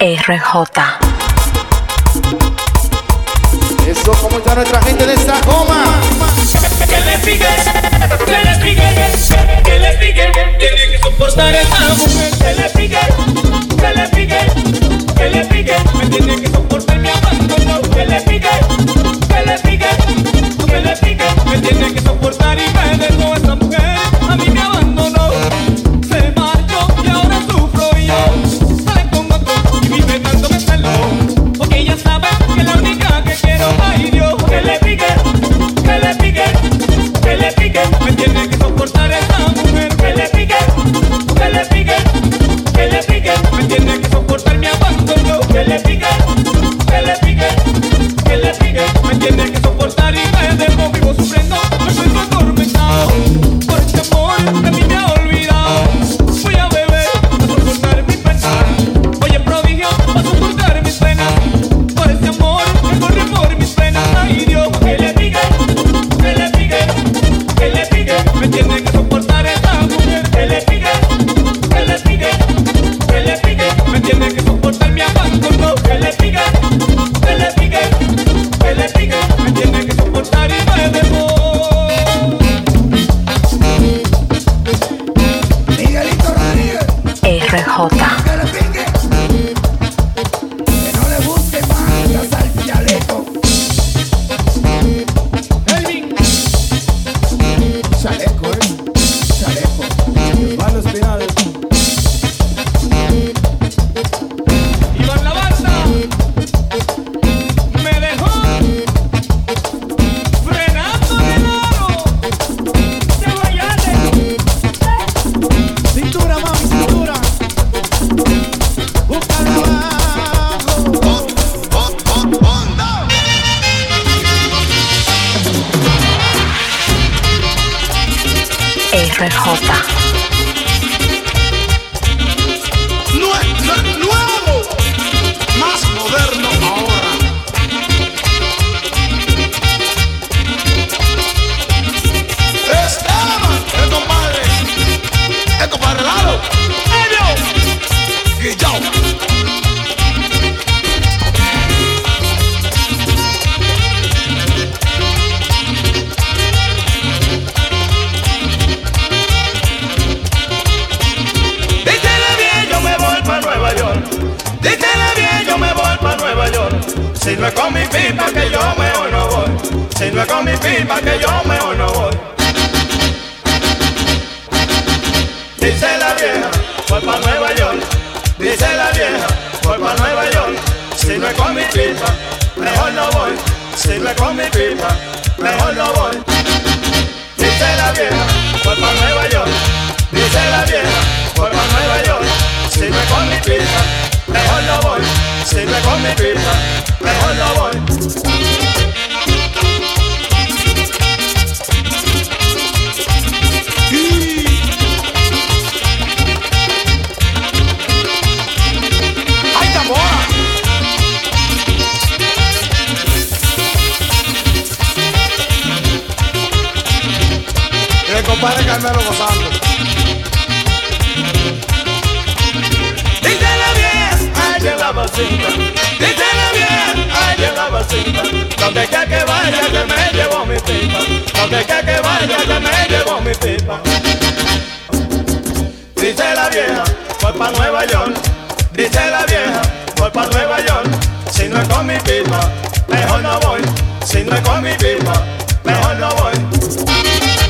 RJ. Eso, está nuestra gente de Sacoma. Que le pique, que le pique, que le pique, tiene que soportar esa mujer. Que le pique, que le pique, que le pique, me tiene que soportar mi abandono. Que le pique, que le pique, que le pique, me tiene que soportar y me dejó esa mujer. Dice la vieja, voy pa' Nueva York. Si no es con mi pipa, mejor no voy. Si no es con mi pipa, mejor no voy. Dice la vieja, voy pa' Nueva York. Dice la vieja, voy pa' Nueva York. Si no es con mi pipa, mejor no voy. Si no es con mi pipa, mejor no voy. Carmelo gozando. Dísele bien, ay en la vecina. Dísele bien, ay en la vecina. Donde quiera que vaya, que me llevo mi pipa. Donde quiera que vaya, que me llevo mi pipa. Dice la vieja, voy pa' Nueva York. Dice la vieja, voy pa' Nueva York. Si no es con mi pipa, mejor no voy. Si no es con mi pipa, mejor no voy.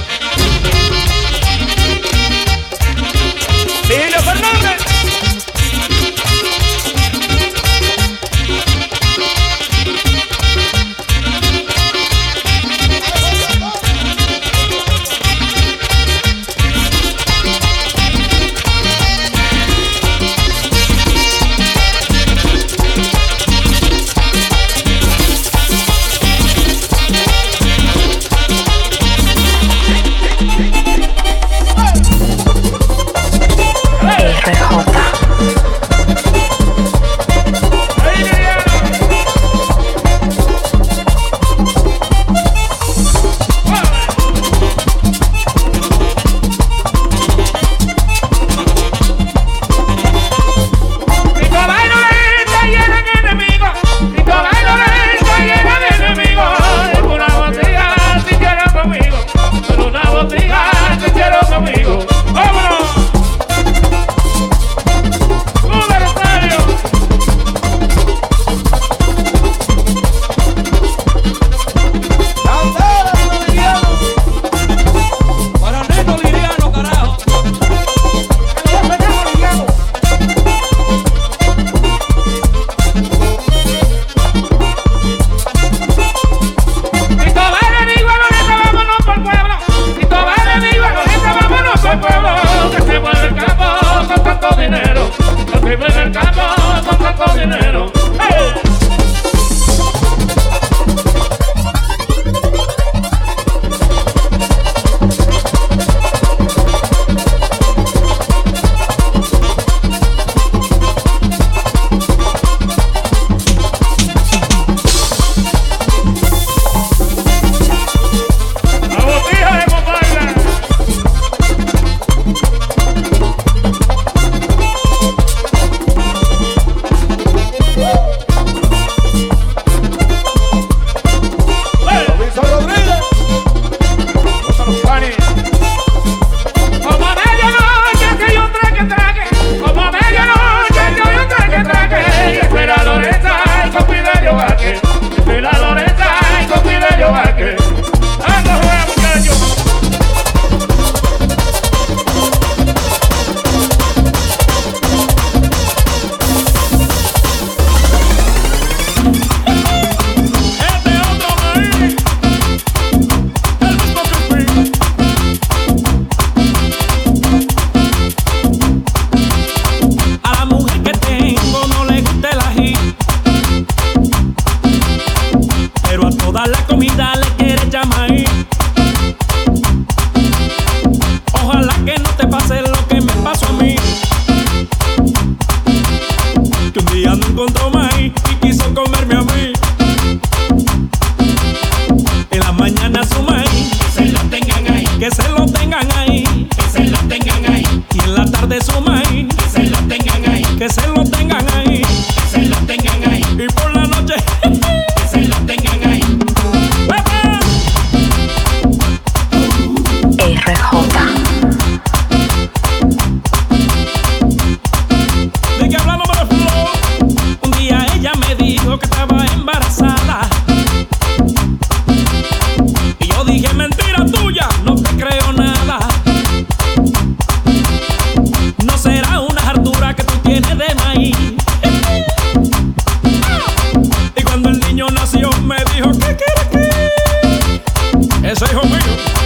going on?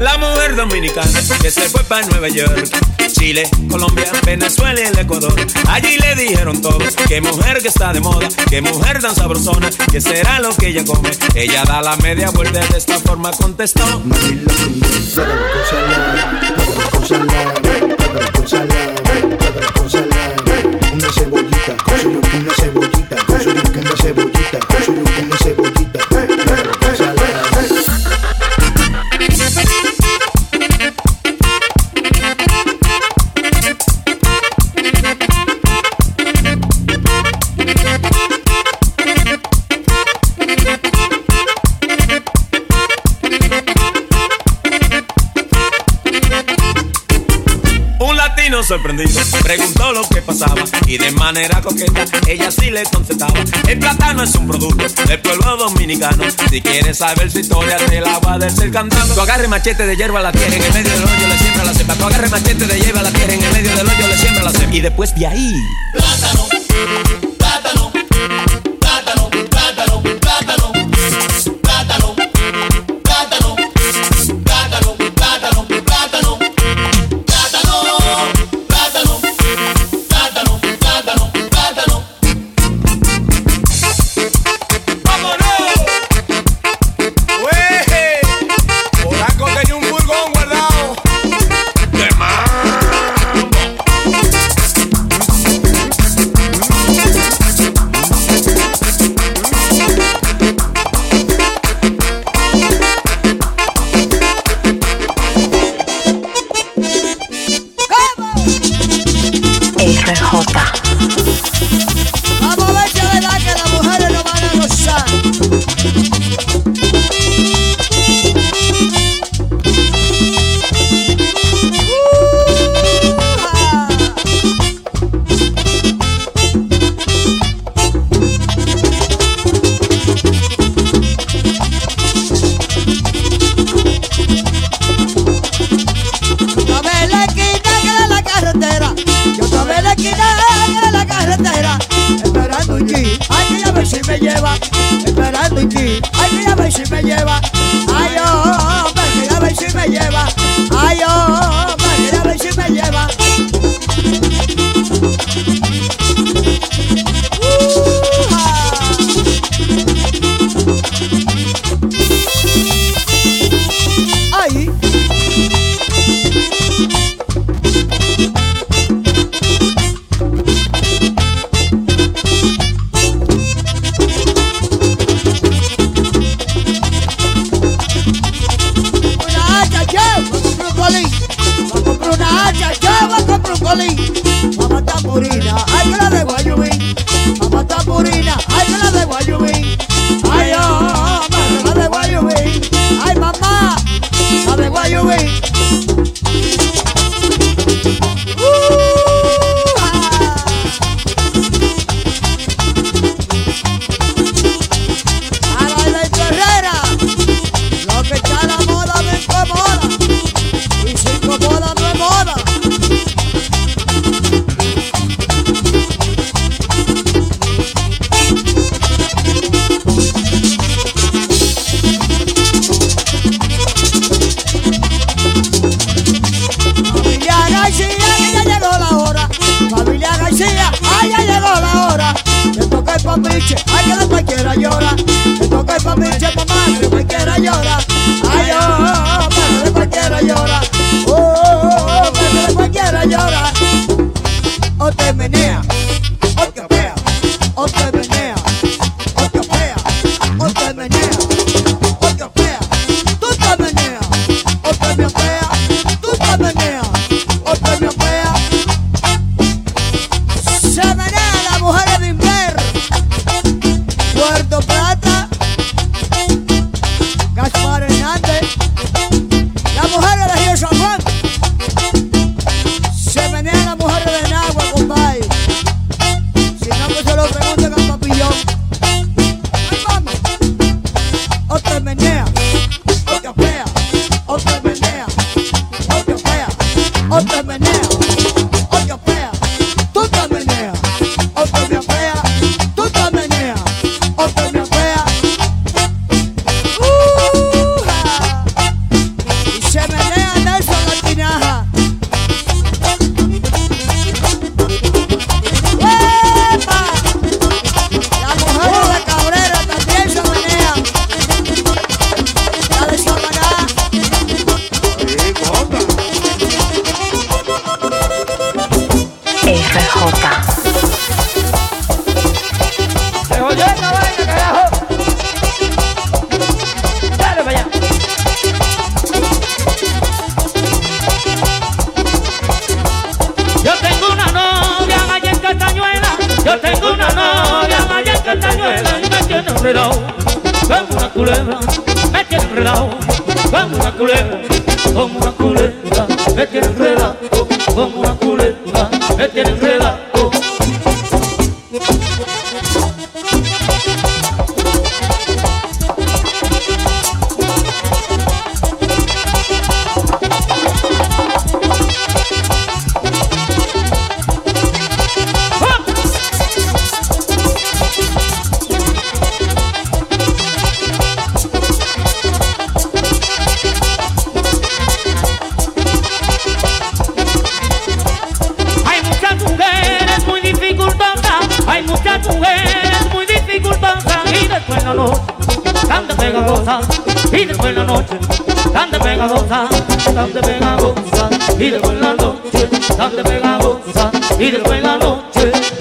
La, mujer dominicana que se fue para Nueva York. Chile, Colombia, Venezuela y el Ecuador. Allí le dijeron todo, que mujer que está de moda, que mujer tan sabrosona, que será lo que ella come. Ella da la media vuelta y de esta forma contestó. Marilo, marilo, marilo, sorprendido. Preguntó lo que pasaba y de manera coqueta ella sí le contestaba. El plátano es un producto del pueblo dominicano. Si quieres saber su historia, te la va a decir cantando. Tú agarre machete de hierba la tierra, en el medio del hoyo le siembra la cepa. Tú agarre machete de hierba la tierra, en el medio del hoyo le siembra la cepa. Y después de ahí. Plátano llora. Ay, oh, oh, oh pero de cualquiera llora. Oh, oh, oh pero de cualquiera llora. O te menea. me tiene enredado como una culebra, como una culebra, me tiene enredado como una culebra, me tiene enredado. después la noche, canta goza, y después la noche, canta venga goza, canta venga goza, y después la noche, canta venga goza, y después la noche.